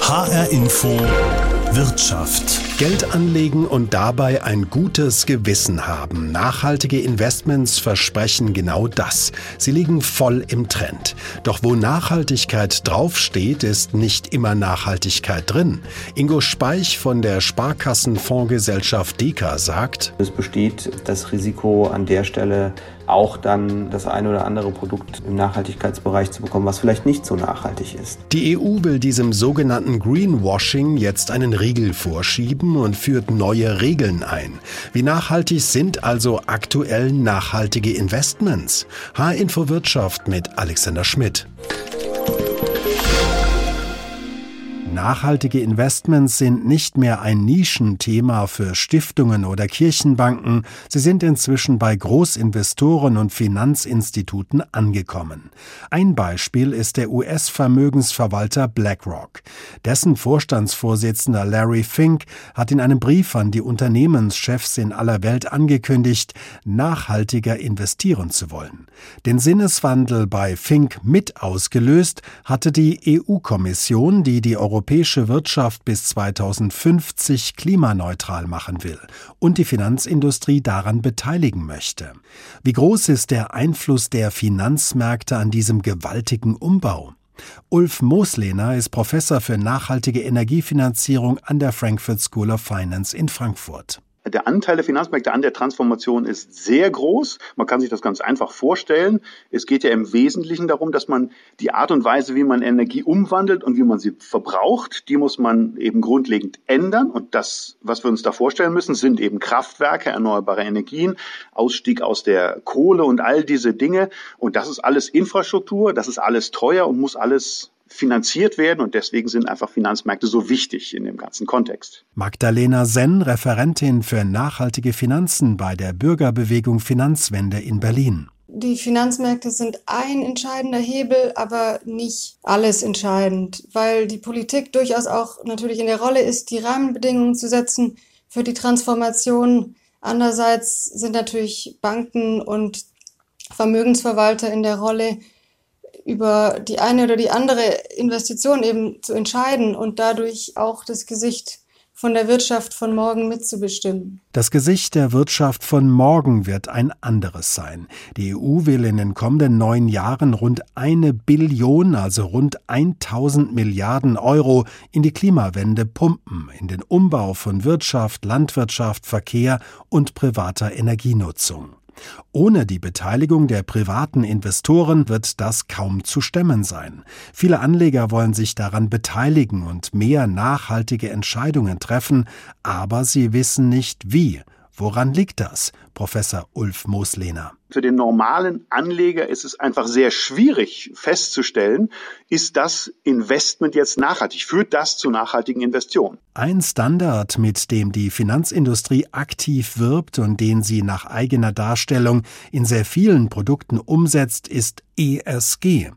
HR Info Wirtschaft. Geld anlegen und dabei ein gutes Gewissen haben. Nachhaltige Investments versprechen genau das. Sie liegen voll im Trend. Doch wo Nachhaltigkeit draufsteht, ist nicht immer Nachhaltigkeit drin. Ingo Speich von der Sparkassenfondsgesellschaft Deka sagt, es besteht das Risiko an der Stelle, auch dann das eine oder andere Produkt im Nachhaltigkeitsbereich zu bekommen, was vielleicht nicht so nachhaltig ist. Die EU will diesem sogenannten Greenwashing jetzt einen Riegel vorschieben und führt neue Regeln ein. Wie nachhaltig sind also aktuell nachhaltige Investments? H-Info Wirtschaft mit Alexander Schmidt. Nachhaltige Investments sind nicht mehr ein Nischenthema für Stiftungen oder Kirchenbanken, sie sind inzwischen bei Großinvestoren und Finanzinstituten angekommen. Ein Beispiel ist der US-Vermögensverwalter BlackRock. Dessen Vorstandsvorsitzender Larry Fink hat in einem Brief an die Unternehmenschefs in aller Welt angekündigt, nachhaltiger investieren zu wollen. Den Sinneswandel bei Fink mit ausgelöst hatte die EU-Kommission, die die Europäische europäische Wirtschaft bis 2050 klimaneutral machen will und die Finanzindustrie daran beteiligen möchte. Wie groß ist der Einfluss der Finanzmärkte an diesem gewaltigen Umbau? Ulf Moslehner ist Professor für nachhaltige Energiefinanzierung an der Frankfurt School of Finance in Frankfurt. Der Anteil der Finanzmärkte an der Transformation ist sehr groß. Man kann sich das ganz einfach vorstellen. Es geht ja im Wesentlichen darum, dass man die Art und Weise, wie man Energie umwandelt und wie man sie verbraucht, die muss man eben grundlegend ändern. Und das, was wir uns da vorstellen müssen, sind eben Kraftwerke, erneuerbare Energien, Ausstieg aus der Kohle und all diese Dinge. Und das ist alles Infrastruktur, das ist alles teuer und muss alles finanziert werden und deswegen sind einfach Finanzmärkte so wichtig in dem ganzen Kontext. Magdalena Senn, Referentin für nachhaltige Finanzen bei der Bürgerbewegung Finanzwende in Berlin. Die Finanzmärkte sind ein entscheidender Hebel, aber nicht alles entscheidend, weil die Politik durchaus auch natürlich in der Rolle ist, die Rahmenbedingungen zu setzen für die Transformation. Andererseits sind natürlich Banken und Vermögensverwalter in der Rolle, über die eine oder die andere Investition eben zu entscheiden und dadurch auch das Gesicht von der Wirtschaft von morgen mitzubestimmen. Das Gesicht der Wirtschaft von morgen wird ein anderes sein. Die EU will in den kommenden neun Jahren rund eine Billion, also rund 1000 Milliarden Euro in die Klimawende pumpen, in den Umbau von Wirtschaft, Landwirtschaft, Verkehr und privater Energienutzung. Ohne die Beteiligung der privaten Investoren wird das kaum zu stemmen sein. Viele Anleger wollen sich daran beteiligen und mehr nachhaltige Entscheidungen treffen, aber sie wissen nicht wie. Woran liegt das? Professor Ulf Moslehner. Für den normalen Anleger ist es einfach sehr schwierig festzustellen, ist das Investment jetzt nachhaltig? Führt das zu nachhaltigen Investitionen? Ein Standard, mit dem die Finanzindustrie aktiv wirbt und den sie nach eigener Darstellung in sehr vielen Produkten umsetzt, ist ESG.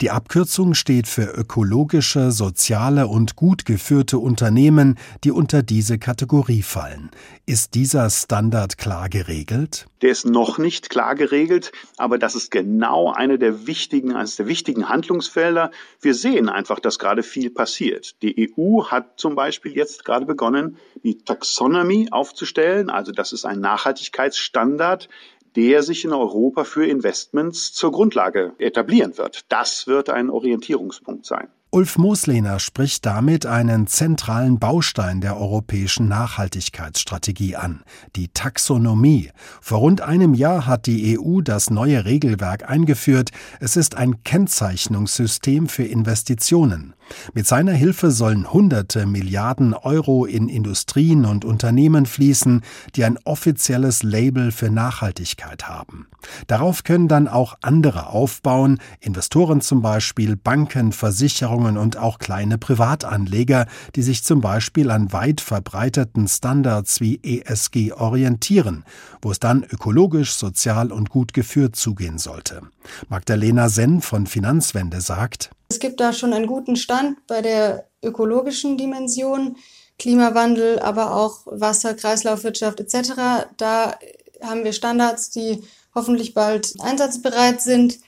Die Abkürzung steht für ökologische, soziale und gut geführte Unternehmen, die unter diese Kategorie fallen. Ist dieser Standard klar geregelt? Der ist noch nicht klar geregelt, aber das ist genau eine der wichtigen, eines der wichtigen Handlungsfelder. Wir sehen einfach, dass gerade viel passiert. Die EU hat zum Beispiel jetzt gerade begonnen, die Taxonomy aufzustellen. Also das ist ein Nachhaltigkeitsstandard, der sich in Europa für Investments zur Grundlage etablieren wird. Das wird ein Orientierungspunkt sein. Ulf Moslehner spricht damit einen zentralen Baustein der europäischen Nachhaltigkeitsstrategie an, die Taxonomie. Vor rund einem Jahr hat die EU das neue Regelwerk eingeführt. Es ist ein Kennzeichnungssystem für Investitionen. Mit seiner Hilfe sollen hunderte Milliarden Euro in Industrien und Unternehmen fließen, die ein offizielles Label für Nachhaltigkeit haben. Darauf können dann auch andere aufbauen, Investoren zum Beispiel, Banken, Versicherungen und auch kleine Privatanleger, die sich zum Beispiel an weit verbreiteten Standards wie ESG orientieren, wo es dann ökologisch, sozial und gut geführt zugehen sollte. Magdalena Senn von Finanzwende sagt, es gibt da schon einen guten Stand bei der ökologischen Dimension, Klimawandel, aber auch Wasser, Kreislaufwirtschaft etc. Da haben wir Standards, die hoffentlich bald einsatzbereit sind.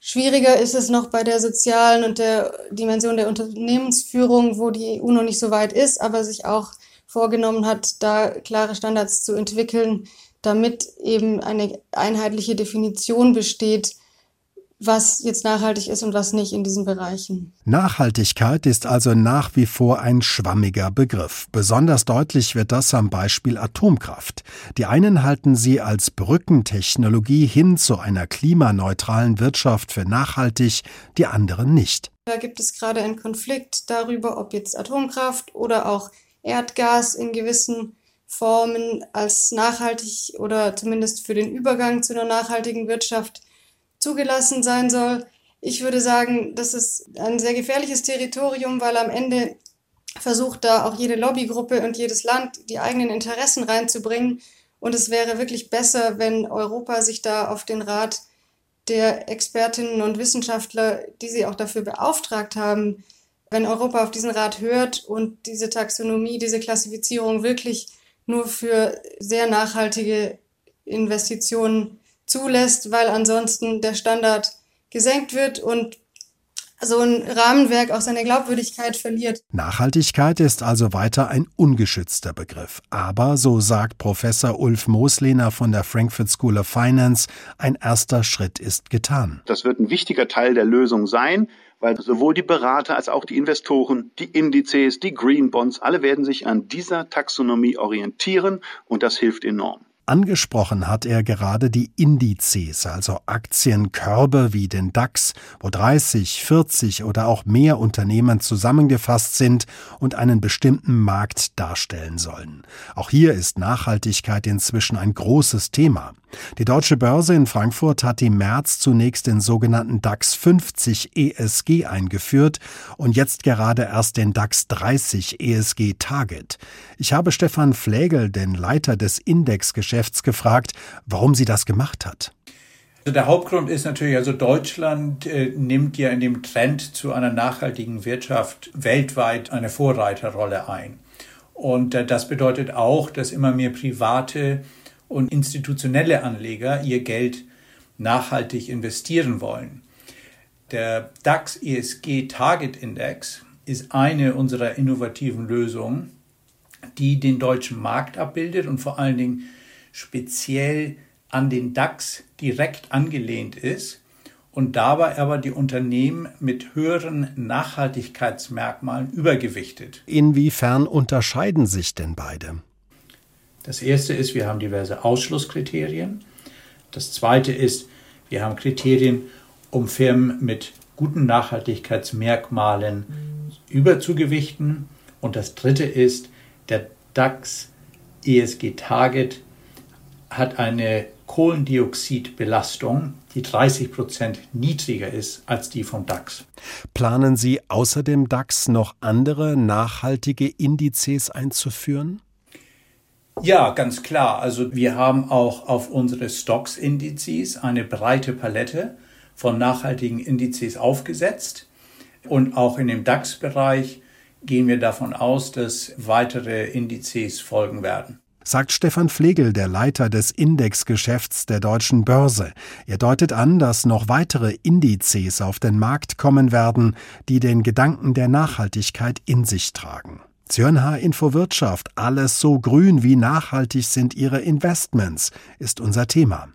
Schwieriger ist es noch bei der sozialen und der Dimension der Unternehmensführung, wo die EU noch nicht so weit ist, aber sich auch vorgenommen hat, da klare Standards zu entwickeln, damit eben eine einheitliche Definition besteht, was jetzt nachhaltig ist und was nicht in diesen Bereichen. Nachhaltigkeit ist also nach wie vor ein schwammiger Begriff. Besonders deutlich wird das am Beispiel Atomkraft. Die einen halten sie als Brückentechnologie hin zu einer klimaneutralen Wirtschaft für nachhaltig, die anderen nicht. Da gibt es gerade einen Konflikt darüber, ob jetzt Atomkraft oder auch Erdgas in gewissen Formen als nachhaltig oder zumindest für den Übergang zu einer nachhaltigen Wirtschaft zugelassen sein soll. Ich würde sagen, das ist ein sehr gefährliches Territorium, weil am Ende versucht da auch jede Lobbygruppe und jedes Land die eigenen Interessen reinzubringen. Und es wäre wirklich besser, wenn Europa sich da auf den Rat der Expertinnen und Wissenschaftler, die sie auch dafür beauftragt haben, wenn Europa auf diesen Rat hört und diese Taxonomie, diese Klassifizierung wirklich nur für sehr nachhaltige Investitionen zulässt, weil ansonsten der Standard gesenkt wird und so ein Rahmenwerk auch seine Glaubwürdigkeit verliert. Nachhaltigkeit ist also weiter ein ungeschützter Begriff. Aber, so sagt Professor Ulf Moslehner von der Frankfurt School of Finance, ein erster Schritt ist getan. Das wird ein wichtiger Teil der Lösung sein, weil sowohl die Berater als auch die Investoren, die Indizes, die Green Bonds, alle werden sich an dieser Taxonomie orientieren und das hilft enorm. Angesprochen hat er gerade die Indizes, also Aktienkörbe wie den DAX, wo 30, 40 oder auch mehr Unternehmen zusammengefasst sind und einen bestimmten Markt darstellen sollen. Auch hier ist Nachhaltigkeit inzwischen ein großes Thema. Die Deutsche Börse in Frankfurt hat im März zunächst den sogenannten DAX 50 ESG eingeführt und jetzt gerade erst den DAX 30 ESG Target. Ich habe Stefan Flägel, den Leiter des Indexgeschäfts, gefragt, warum sie das gemacht hat. Also der Hauptgrund ist natürlich, also Deutschland äh, nimmt ja in dem Trend zu einer nachhaltigen Wirtschaft weltweit eine Vorreiterrolle ein. Und äh, das bedeutet auch, dass immer mehr private und institutionelle Anleger ihr Geld nachhaltig investieren wollen. Der DAX ESG Target Index ist eine unserer innovativen Lösungen, die den deutschen Markt abbildet und vor allen Dingen speziell an den DAX direkt angelehnt ist und dabei aber die Unternehmen mit höheren Nachhaltigkeitsmerkmalen übergewichtet. Inwiefern unterscheiden sich denn beide? Das erste ist, wir haben diverse Ausschlusskriterien. Das zweite ist, wir haben Kriterien, um Firmen mit guten Nachhaltigkeitsmerkmalen überzugewichten. Und das dritte ist, der DAX ESG Target hat eine Kohlendioxidbelastung, die 30 Prozent niedriger ist als die vom DAX. Planen Sie außer dem DAX noch andere nachhaltige Indizes einzuführen? Ja, ganz klar. Also wir haben auch auf unsere Stocks-Indizes eine breite Palette von nachhaltigen Indizes aufgesetzt. Und auch in dem DAX-Bereich gehen wir davon aus, dass weitere Indizes folgen werden sagt Stefan Flegel, der Leiter des Indexgeschäfts der Deutschen Börse. Er deutet an, dass noch weitere Indizes auf den Markt kommen werden, die den Gedanken der Nachhaltigkeit in sich tragen. Zürnhaar Info Wirtschaft, alles so grün wie nachhaltig sind Ihre Investments, ist unser Thema.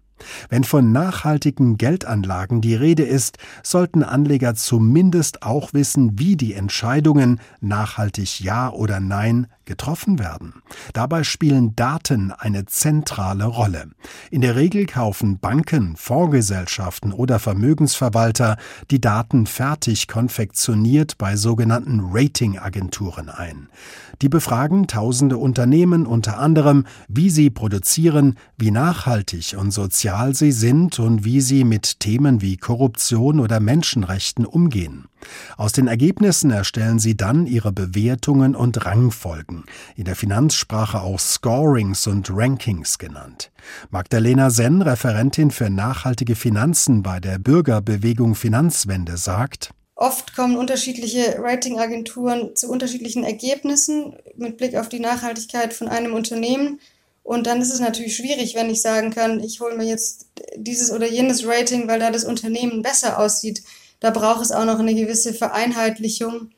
Wenn von nachhaltigen Geldanlagen die Rede ist, sollten Anleger zumindest auch wissen, wie die Entscheidungen nachhaltig Ja oder Nein getroffen werden. Dabei spielen Daten eine zentrale Rolle. In der Regel kaufen Banken, Fondsgesellschaften oder Vermögensverwalter die Daten fertig konfektioniert bei sogenannten Ratingagenturen ein. Die befragen tausende Unternehmen unter anderem, wie sie produzieren, wie nachhaltig und sozial sie sind und wie sie mit Themen wie Korruption oder Menschenrechten umgehen. Aus den Ergebnissen erstellen sie dann ihre Bewertungen und Rangfolgen, in der Finanzsprache auch Scorings und Rankings genannt. Magdalena Senn, Referentin für nachhaltige Finanzen bei der Bürgerbewegung Finanzwende, sagt, Oft kommen unterschiedliche Ratingagenturen zu unterschiedlichen Ergebnissen mit Blick auf die Nachhaltigkeit von einem Unternehmen. Und dann ist es natürlich schwierig, wenn ich sagen kann, ich hole mir jetzt dieses oder jenes Rating, weil da das Unternehmen besser aussieht. Da braucht es auch noch eine gewisse Vereinheitlichung,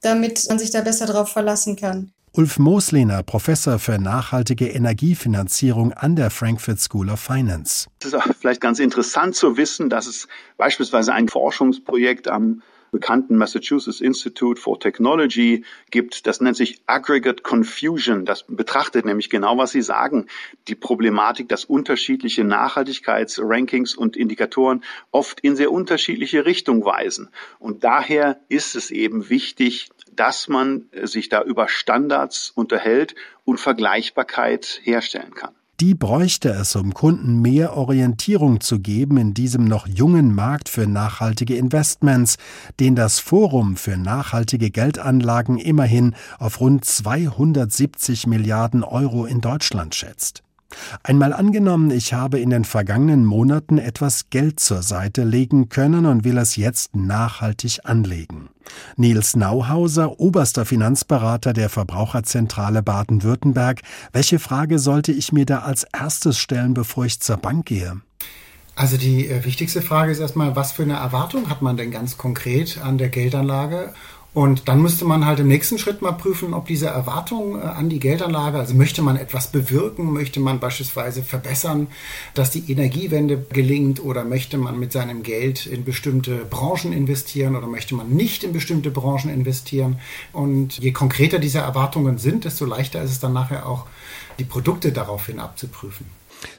damit man sich da besser drauf verlassen kann. Ulf Moslehner, Professor für nachhaltige Energiefinanzierung an der Frankfurt School of Finance. Es ist auch vielleicht ganz interessant zu wissen, dass es beispielsweise ein Forschungsprojekt am bekannten Massachusetts Institute for Technology gibt. Das nennt sich Aggregate Confusion. Das betrachtet nämlich genau, was Sie sagen. Die Problematik, dass unterschiedliche Nachhaltigkeitsrankings und Indikatoren oft in sehr unterschiedliche Richtungen weisen. Und daher ist es eben wichtig, dass man sich da über Standards unterhält und Vergleichbarkeit herstellen kann. Die bräuchte es, um Kunden mehr Orientierung zu geben in diesem noch jungen Markt für nachhaltige Investments, den das Forum für nachhaltige Geldanlagen immerhin auf rund 270 Milliarden Euro in Deutschland schätzt. Einmal angenommen, ich habe in den vergangenen Monaten etwas Geld zur Seite legen können und will es jetzt nachhaltig anlegen. Nils Nauhauser, oberster Finanzberater der Verbraucherzentrale Baden-Württemberg, welche Frage sollte ich mir da als erstes stellen, bevor ich zur Bank gehe? Also die äh, wichtigste Frage ist erstmal, was für eine Erwartung hat man denn ganz konkret an der Geldanlage und dann müsste man halt im nächsten Schritt mal prüfen, ob diese Erwartung äh, an die Geldanlage, also möchte man etwas bewirken, möchte man beispielsweise verbessern, dass die Energiewende gelingt oder möchte man mit seinem Geld in bestimmte Branchen investieren oder möchte man nicht in bestimmte Branchen investieren. Und je konkreter diese Erwartungen sind, desto leichter ist es dann nachher auch, die Produkte daraufhin abzuprüfen.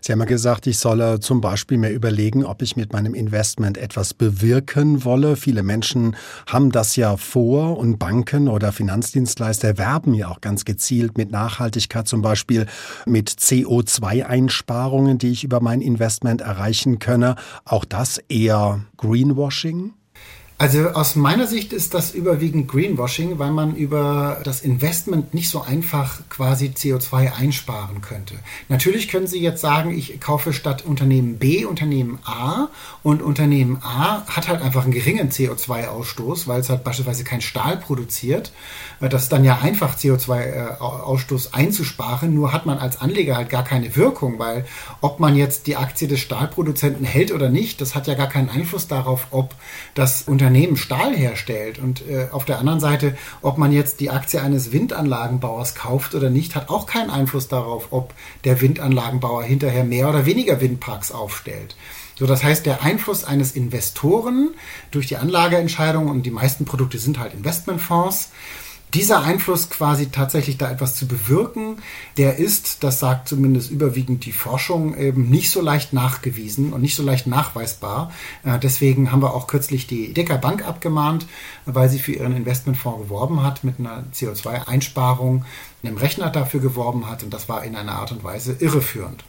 Sie haben ja gesagt, ich solle zum Beispiel mir überlegen, ob ich mit meinem Investment etwas bewirken wolle. Viele Menschen haben das ja vor und Banken oder Finanzdienstleister werben ja auch ganz gezielt mit Nachhaltigkeit, zum Beispiel mit CO2-Einsparungen, die ich über mein Investment erreichen könne. Auch das eher Greenwashing? Also aus meiner Sicht ist das überwiegend Greenwashing, weil man über das Investment nicht so einfach quasi CO2 einsparen könnte. Natürlich können Sie jetzt sagen, ich kaufe statt Unternehmen B Unternehmen A und Unternehmen A hat halt einfach einen geringen CO2-Ausstoß, weil es halt beispielsweise kein Stahl produziert. Das ist dann ja einfach, CO2-Ausstoß einzusparen, nur hat man als Anleger halt gar keine Wirkung, weil ob man jetzt die Aktie des Stahlproduzenten hält oder nicht, das hat ja gar keinen Einfluss darauf, ob das Unternehmen Unternehmen Stahl herstellt und äh, auf der anderen Seite, ob man jetzt die Aktie eines Windanlagenbauers kauft oder nicht, hat auch keinen Einfluss darauf, ob der Windanlagenbauer hinterher mehr oder weniger Windparks aufstellt. So, das heißt, der Einfluss eines Investoren durch die Anlageentscheidung und die meisten Produkte sind halt Investmentfonds, dieser Einfluss quasi tatsächlich da etwas zu bewirken, der ist, das sagt zumindest überwiegend die Forschung, eben nicht so leicht nachgewiesen und nicht so leicht nachweisbar. Äh, deswegen haben wir auch kürzlich die Decker Bank abgemahnt, weil sie für ihren Investmentfonds geworben hat mit einer CO2-Einsparung, einem Rechner dafür geworben hat und das war in einer Art und Weise irreführend.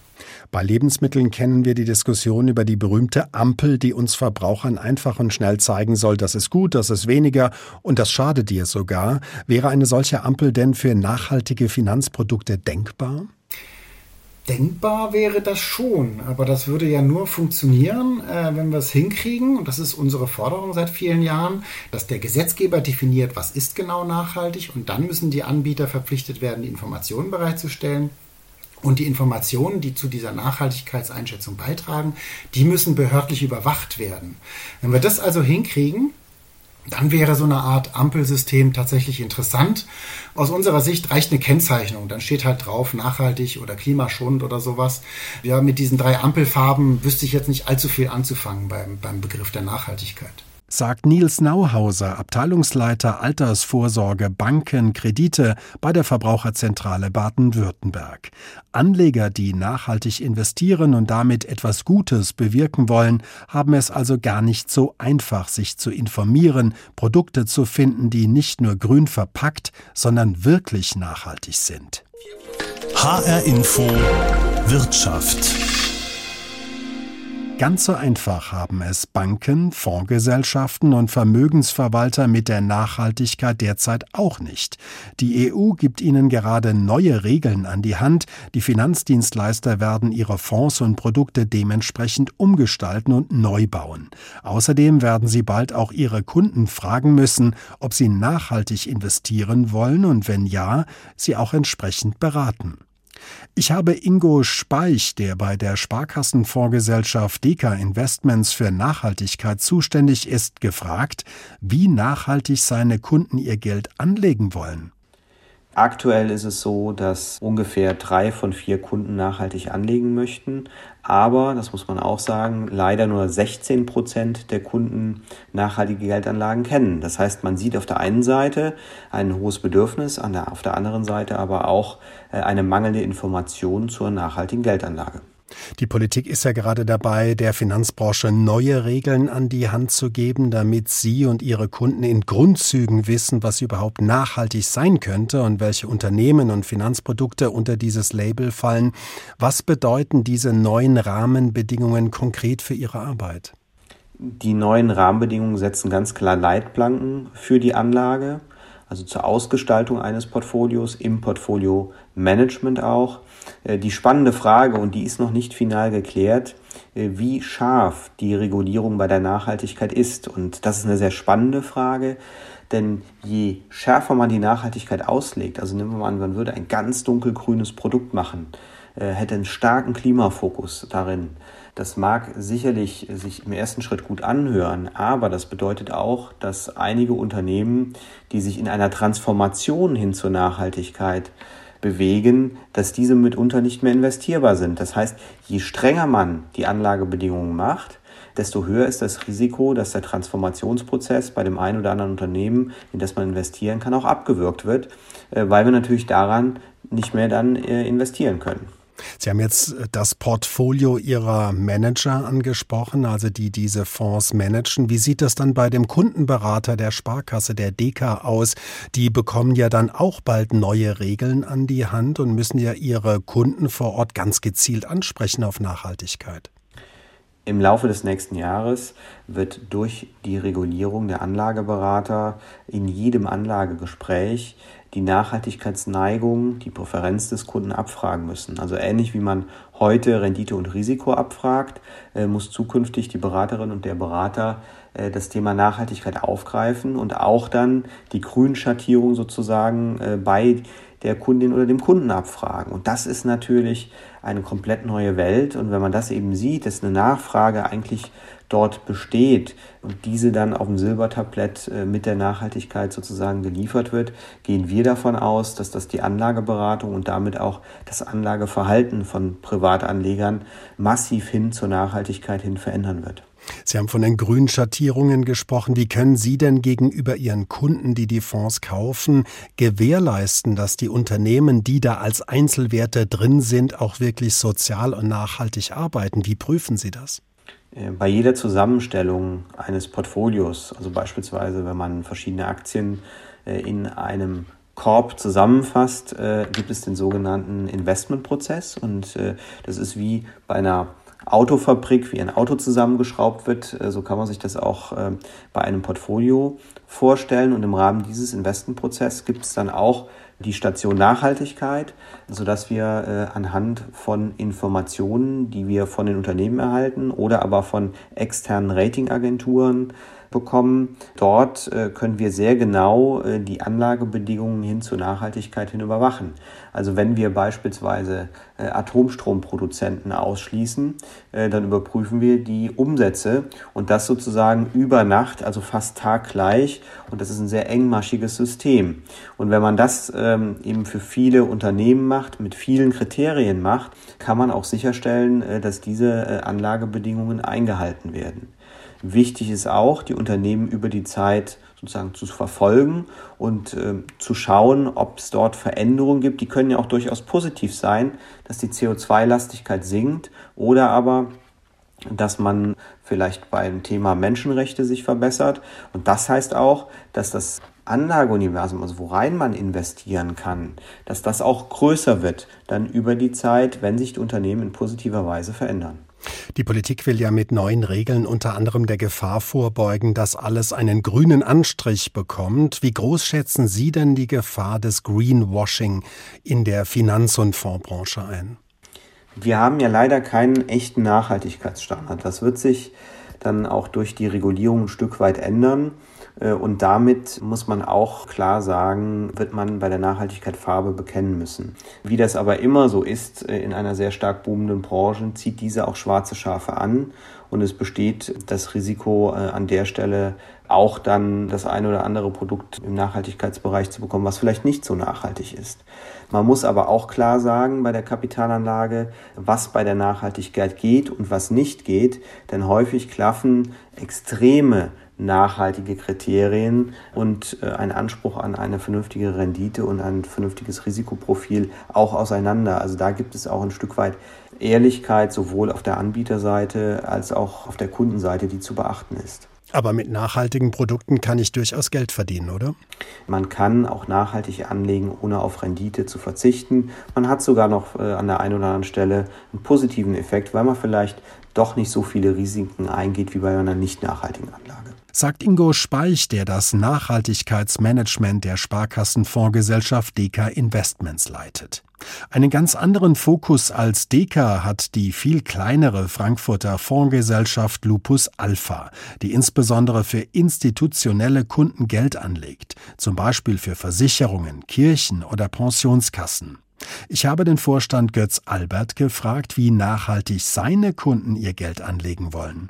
Bei Lebensmitteln kennen wir die Diskussion über die berühmte Ampel, die uns Verbrauchern einfach und schnell zeigen soll, das ist gut, das ist weniger und das schadet dir sogar. Wäre eine solche Ampel denn für nachhaltige Finanzprodukte denkbar? Denkbar wäre das schon, aber das würde ja nur funktionieren, äh, wenn wir es hinkriegen, und das ist unsere Forderung seit vielen Jahren, dass der Gesetzgeber definiert, was ist genau nachhaltig, und dann müssen die Anbieter verpflichtet werden, die Informationen bereitzustellen. Und die Informationen, die zu dieser Nachhaltigkeitseinschätzung beitragen, die müssen behördlich überwacht werden. Wenn wir das also hinkriegen, dann wäre so eine Art Ampelsystem tatsächlich interessant. Aus unserer Sicht reicht eine Kennzeichnung. Dann steht halt drauf nachhaltig oder klimaschonend oder sowas. Ja, mit diesen drei Ampelfarben wüsste ich jetzt nicht allzu viel anzufangen beim, beim Begriff der Nachhaltigkeit sagt Nils Nauhauser, Abteilungsleiter Altersvorsorge Banken Kredite bei der Verbraucherzentrale Baden-Württemberg. Anleger, die nachhaltig investieren und damit etwas Gutes bewirken wollen, haben es also gar nicht so einfach, sich zu informieren, Produkte zu finden, die nicht nur grün verpackt, sondern wirklich nachhaltig sind. HR Info Wirtschaft Ganz so einfach haben es Banken, Fondsgesellschaften und Vermögensverwalter mit der Nachhaltigkeit derzeit auch nicht. Die EU gibt ihnen gerade neue Regeln an die Hand. Die Finanzdienstleister werden ihre Fonds und Produkte dementsprechend umgestalten und neu bauen. Außerdem werden sie bald auch ihre Kunden fragen müssen, ob sie nachhaltig investieren wollen und wenn ja, sie auch entsprechend beraten. Ich habe Ingo Speich, der bei der Sparkassenfondsgesellschaft Deka Investments für Nachhaltigkeit zuständig ist, gefragt, wie nachhaltig seine Kunden ihr Geld anlegen wollen. Aktuell ist es so, dass ungefähr drei von vier Kunden nachhaltig anlegen möchten. Aber, das muss man auch sagen, leider nur 16 Prozent der Kunden nachhaltige Geldanlagen kennen. Das heißt, man sieht auf der einen Seite ein hohes Bedürfnis, auf der anderen Seite aber auch äh, eine mangelnde Information zur nachhaltigen Geldanlage. Die Politik ist ja gerade dabei, der Finanzbranche neue Regeln an die Hand zu geben, damit Sie und Ihre Kunden in Grundzügen wissen, was überhaupt nachhaltig sein könnte und welche Unternehmen und Finanzprodukte unter dieses Label fallen. Was bedeuten diese neuen Rahmenbedingungen konkret für Ihre Arbeit? Die neuen Rahmenbedingungen setzen ganz klar Leitplanken für die Anlage, also zur Ausgestaltung eines Portfolios, im Portfolio-Management auch. Äh, die spannende Frage, und die ist noch nicht final geklärt, äh, wie scharf die Regulierung bei der Nachhaltigkeit ist. Und das ist eine sehr spannende Frage, denn je schärfer man die Nachhaltigkeit auslegt, also nehmen wir mal an, man würde ein ganz dunkelgrünes Produkt machen, äh, hätte einen starken Klimafokus darin. Das mag sicherlich sich im ersten Schritt gut anhören, aber das bedeutet auch, dass einige Unternehmen, die sich in einer Transformation hin zur Nachhaltigkeit bewegen, dass diese mitunter nicht mehr investierbar sind. Das heißt, je strenger man die Anlagebedingungen macht, desto höher ist das Risiko, dass der Transformationsprozess bei dem einen oder anderen Unternehmen, in das man investieren kann, auch abgewürgt wird, äh, weil wir natürlich daran nicht mehr dann äh, investieren können. Sie haben jetzt äh, das Portfolio Ihrer Manager angesprochen, also die diese Fonds managen. Wie sieht das dann bei dem Kundenberater der Sparkasse, der DK aus? Die bekommen ja dann auch bald neue Regeln an die Hand und müssen ja ihre Kunden vor Ort ganz gezielt ansprechen auf Nachhaltigkeit. Im Laufe des nächsten Jahres wird durch die Regulierung der Anlageberater in jedem Anlagegespräch die Nachhaltigkeitsneigung, die Präferenz des Kunden abfragen müssen. Also ähnlich wie man heute Rendite und Risiko abfragt, äh, muss zukünftig die Beraterin und der Berater äh, das Thema Nachhaltigkeit aufgreifen und auch dann die Grünschattierung sozusagen äh, bei der Kundin oder dem Kunden abfragen. Und das ist natürlich eine komplett neue Welt. Und wenn man das eben sieht, dass eine Nachfrage eigentlich dort besteht und diese dann auf dem Silbertablett äh, mit der Nachhaltigkeit sozusagen geliefert wird, gehen wir davon aus, dass das die Anlageberatung und damit auch das Anlageverhalten von Privatanlegern massiv hin zur Nachhaltigkeit hin verändern wird. Sie haben von den grünen Schattierungen gesprochen. Wie können Sie denn gegenüber Ihren Kunden, die die Fonds kaufen, gewährleisten, dass die Unternehmen, die da als Einzelwerte drin sind, auch wirklich sozial und nachhaltig arbeiten? Wie prüfen Sie das? Äh, bei jeder Zusammenstellung eines Portfolios, also beispielsweise wenn man verschiedene Aktien äh, in einem Korb zusammenfasst, äh, gibt es den sogenannten Investmentprozess und das ist wie bei einer Autofabrik, wie ein Auto zusammengeschraubt wird. So kann man sich das auch bei einem Portfolio vorstellen. Und im Rahmen dieses Investmentprozesses gibt es dann auch die Station Nachhaltigkeit, sodass wir äh, anhand von Informationen, die wir von den Unternehmen erhalten oder aber von externen Ratingagenturen bekommen. Dort äh, können wir sehr genau äh, die Anlagebedingungen hin zur Nachhaltigkeit hin überwachen. Also wenn wir beispielsweise äh, Atomstromproduzenten ausschließen, dann überprüfen wir die Umsätze und das sozusagen über Nacht, also fast taggleich. Und das ist ein sehr engmaschiges System. Und wenn man das ähm, eben für viele Unternehmen macht, mit vielen Kriterien macht, kann man auch sicherstellen, dass diese Anlagebedingungen eingehalten werden. Wichtig ist auch, die Unternehmen über die Zeit sozusagen zu verfolgen und äh, zu schauen, ob es dort Veränderungen gibt. Die können ja auch durchaus positiv sein, dass die CO2-Lastigkeit sinkt oder aber dass man vielleicht beim Thema Menschenrechte sich verbessert. Und das heißt auch, dass das Anlageuniversum, also worein man investieren kann, dass das auch größer wird dann über die Zeit, wenn sich die Unternehmen in positiver Weise verändern. Die Politik will ja mit neuen Regeln unter anderem der Gefahr vorbeugen, dass alles einen grünen Anstrich bekommt. Wie groß schätzen Sie denn die Gefahr des Greenwashing in der Finanz- und Fondsbranche ein? Wir haben ja leider keinen echten Nachhaltigkeitsstandard. Das wird sich dann auch durch die Regulierung ein Stück weit ändern. Äh, und damit muss man auch klar sagen, wird man bei der Nachhaltigkeit Farbe bekennen müssen. Wie das aber immer so ist äh, in einer sehr stark boomenden Branche, zieht diese auch schwarze Schafe an. Und es besteht das Risiko äh, an der Stelle auch dann das eine oder andere Produkt im Nachhaltigkeitsbereich zu bekommen, was vielleicht nicht so nachhaltig ist. Man muss aber auch klar sagen bei der Kapitalanlage, was bei der Nachhaltigkeit geht und was nicht geht, denn häufig klaffen extreme nachhaltige Kriterien und äh, ein Anspruch an eine vernünftige Rendite und ein vernünftiges Risikoprofil auch auseinander. Also da gibt es auch ein Stück weit Ehrlichkeit sowohl auf der Anbieterseite als auch auf der Kundenseite, die zu beachten ist. Aber mit nachhaltigen Produkten kann ich durchaus Geld verdienen, oder? Man kann auch nachhaltig anlegen, ohne auf Rendite zu verzichten. Man hat sogar noch äh, an der einen oder anderen Stelle einen positiven Effekt, weil man vielleicht doch nicht so viele Risiken eingeht wie bei einer nicht nachhaltigen Anlage sagt Ingo Speich, der das Nachhaltigkeitsmanagement der Sparkassenfondsgesellschaft Deka Investments leitet. Einen ganz anderen Fokus als Deka hat die viel kleinere Frankfurter Fondsgesellschaft Lupus Alpha, die insbesondere für institutionelle Kunden Geld anlegt, zum Beispiel für Versicherungen, Kirchen oder Pensionskassen. Ich habe den Vorstand Götz Albert gefragt, wie nachhaltig seine Kunden ihr Geld anlegen wollen.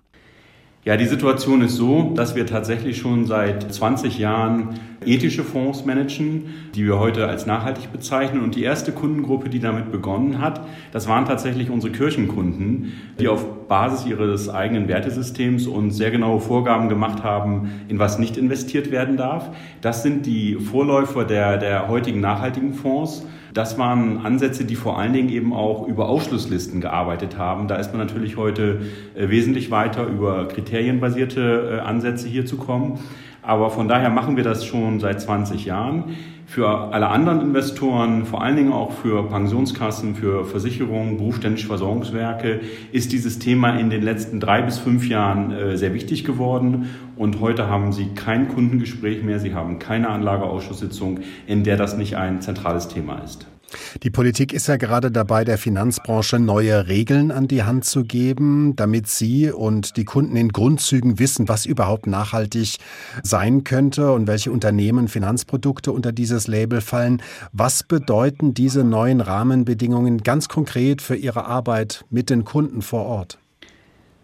Ja, die Situation ist so, dass wir tatsächlich schon seit 20 Jahren ethische Fonds managen, die wir heute als nachhaltig bezeichnen. Und die erste Kundengruppe, die damit begonnen hat, das waren tatsächlich unsere Kirchenkunden, die auf Basis ihres eigenen Wertesystems uns sehr genaue Vorgaben gemacht haben, in was nicht investiert werden darf. Das sind die Vorläufer der, der heutigen nachhaltigen Fonds. Das waren Ansätze, die vor allen Dingen eben auch über Ausschlusslisten gearbeitet haben. Da ist man natürlich heute äh, wesentlich weiter über kriterienbasierte äh, Ansätze hier zu kommen. Aber von daher machen wir das schon seit 20 Jahren. Für alle anderen Investoren, vor allen Dingen auch für Pensionskassen, für Versicherungen, berufsständische Versorgungswerke, ist dieses Thema in den letzten drei bis fünf Jahren äh, sehr wichtig geworden. Und heute haben Sie kein Kundengespräch mehr, Sie haben keine Anlageausschusssitzung, in der das nicht ein zentrales Thema ist. Die Politik ist ja gerade dabei, der Finanzbranche neue Regeln an die Hand zu geben, damit sie und die Kunden in Grundzügen wissen, was überhaupt nachhaltig sein könnte und welche Unternehmen Finanzprodukte unter dieses Label fallen. Was bedeuten diese neuen Rahmenbedingungen ganz konkret für Ihre Arbeit mit den Kunden vor Ort?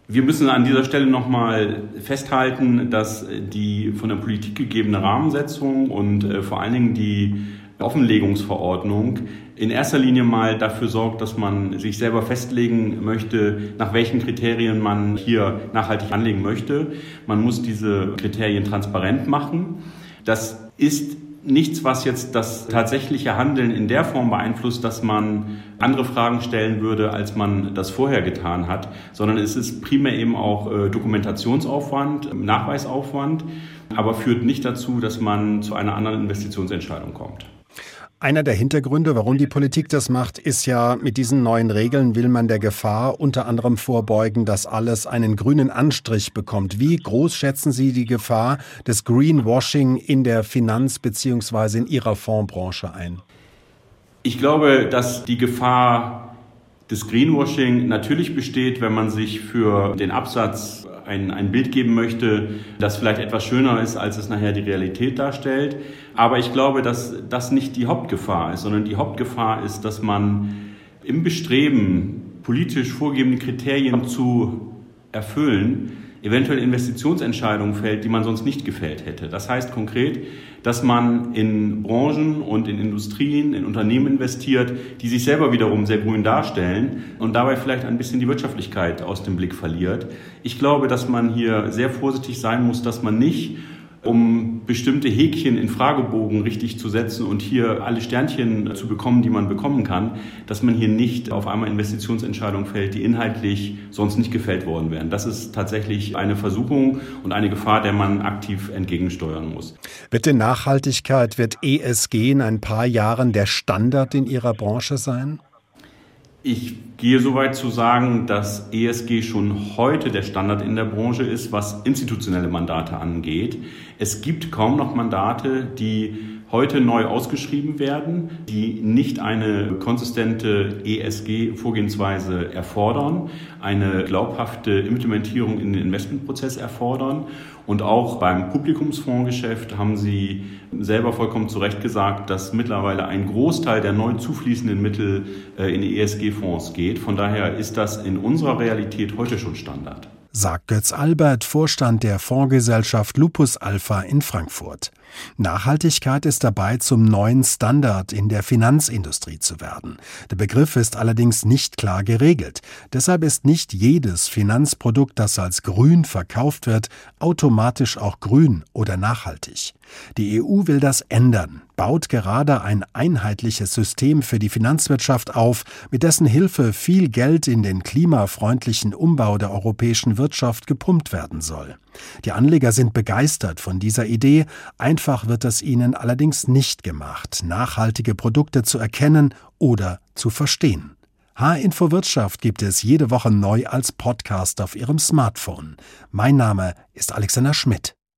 Wir müssen an dieser Stelle nochmal festhalten, dass die von der Politik gegebene Rahmensetzung und äh, vor allen Dingen die Offenlegungsverordnung in erster Linie mal dafür sorgt, dass man sich selber festlegen möchte, nach welchen Kriterien man hier nachhaltig anlegen möchte. Man muss diese Kriterien transparent machen. Das ist nichts, was jetzt das tatsächliche Handeln in der Form beeinflusst, dass man andere Fragen stellen würde, als man das vorher getan hat, sondern es ist primär eben auch äh, Dokumentationsaufwand, Nachweisaufwand, aber führt nicht dazu, dass man zu einer anderen Investitionsentscheidung kommt. Einer der Hintergründe, warum die Politik das macht, ist ja, mit diesen neuen Regeln will man der Gefahr unter anderem vorbeugen, dass alles einen grünen Anstrich bekommt. Wie groß schätzen Sie die Gefahr des Greenwashing in der Finanz- bzw. in Ihrer Fondsbranche ein? Ich glaube, dass die Gefahr des Greenwashing natürlich besteht, wenn man sich für den Absatz ein, ein Bild geben möchte, das vielleicht etwas schöner ist, als es nachher die Realität darstellt. Aber ich glaube, dass das nicht die Hauptgefahr ist, sondern die Hauptgefahr ist, dass man im Bestreben, politisch vorgegebene Kriterien zu erfüllen, eventuell Investitionsentscheidungen fällt, die man sonst nicht gefällt hätte. Das heißt konkret, dass man in Branchen und in Industrien, in Unternehmen investiert, die sich selber wiederum sehr grün darstellen und dabei vielleicht ein bisschen die Wirtschaftlichkeit aus dem Blick verliert. Ich glaube, dass man hier sehr vorsichtig sein muss, dass man nicht um bestimmte Häkchen in Fragebogen richtig zu setzen und hier alle Sternchen zu bekommen, die man bekommen kann, dass man hier nicht auf einmal Investitionsentscheidungen fällt, die inhaltlich sonst nicht gefällt worden wären. Das ist tatsächlich eine Versuchung und eine Gefahr, der man aktiv entgegensteuern muss. Bitte Nachhaltigkeit, wird ESG in ein paar Jahren der Standard in Ihrer Branche sein? Ich gehe so weit zu sagen, dass ESG schon heute der Standard in der Branche ist, was institutionelle Mandate angeht. Es gibt kaum noch Mandate, die heute neu ausgeschrieben werden, die nicht eine konsistente ESG-Vorgehensweise erfordern, eine glaubhafte Implementierung in den Investmentprozess erfordern. Und auch beim Publikumsfondsgeschäft haben Sie selber vollkommen zu Recht gesagt, dass mittlerweile ein Großteil der neu zufließenden Mittel äh, in ESG-Fonds geht. Von daher ist das in unserer Realität heute schon Standard sagt Götz Albert, Vorstand der Fondsgesellschaft Lupus Alpha in Frankfurt. Nachhaltigkeit ist dabei zum neuen Standard in der Finanzindustrie zu werden. Der Begriff ist allerdings nicht klar geregelt. Deshalb ist nicht jedes Finanzprodukt, das als grün verkauft wird, automatisch auch grün oder nachhaltig. Die EU will das ändern, baut gerade ein einheitliches System für die Finanzwirtschaft auf, mit dessen Hilfe viel Geld in den klimafreundlichen Umbau der europäischen Wirtschaft gepumpt werden soll. Die Anleger sind begeistert von dieser Idee, einfach wird es ihnen allerdings nicht gemacht, nachhaltige Produkte zu erkennen oder zu verstehen. H-Info Wirtschaft gibt es jede Woche neu als Podcast auf Ihrem Smartphone. Mein Name ist Alexander Schmidt.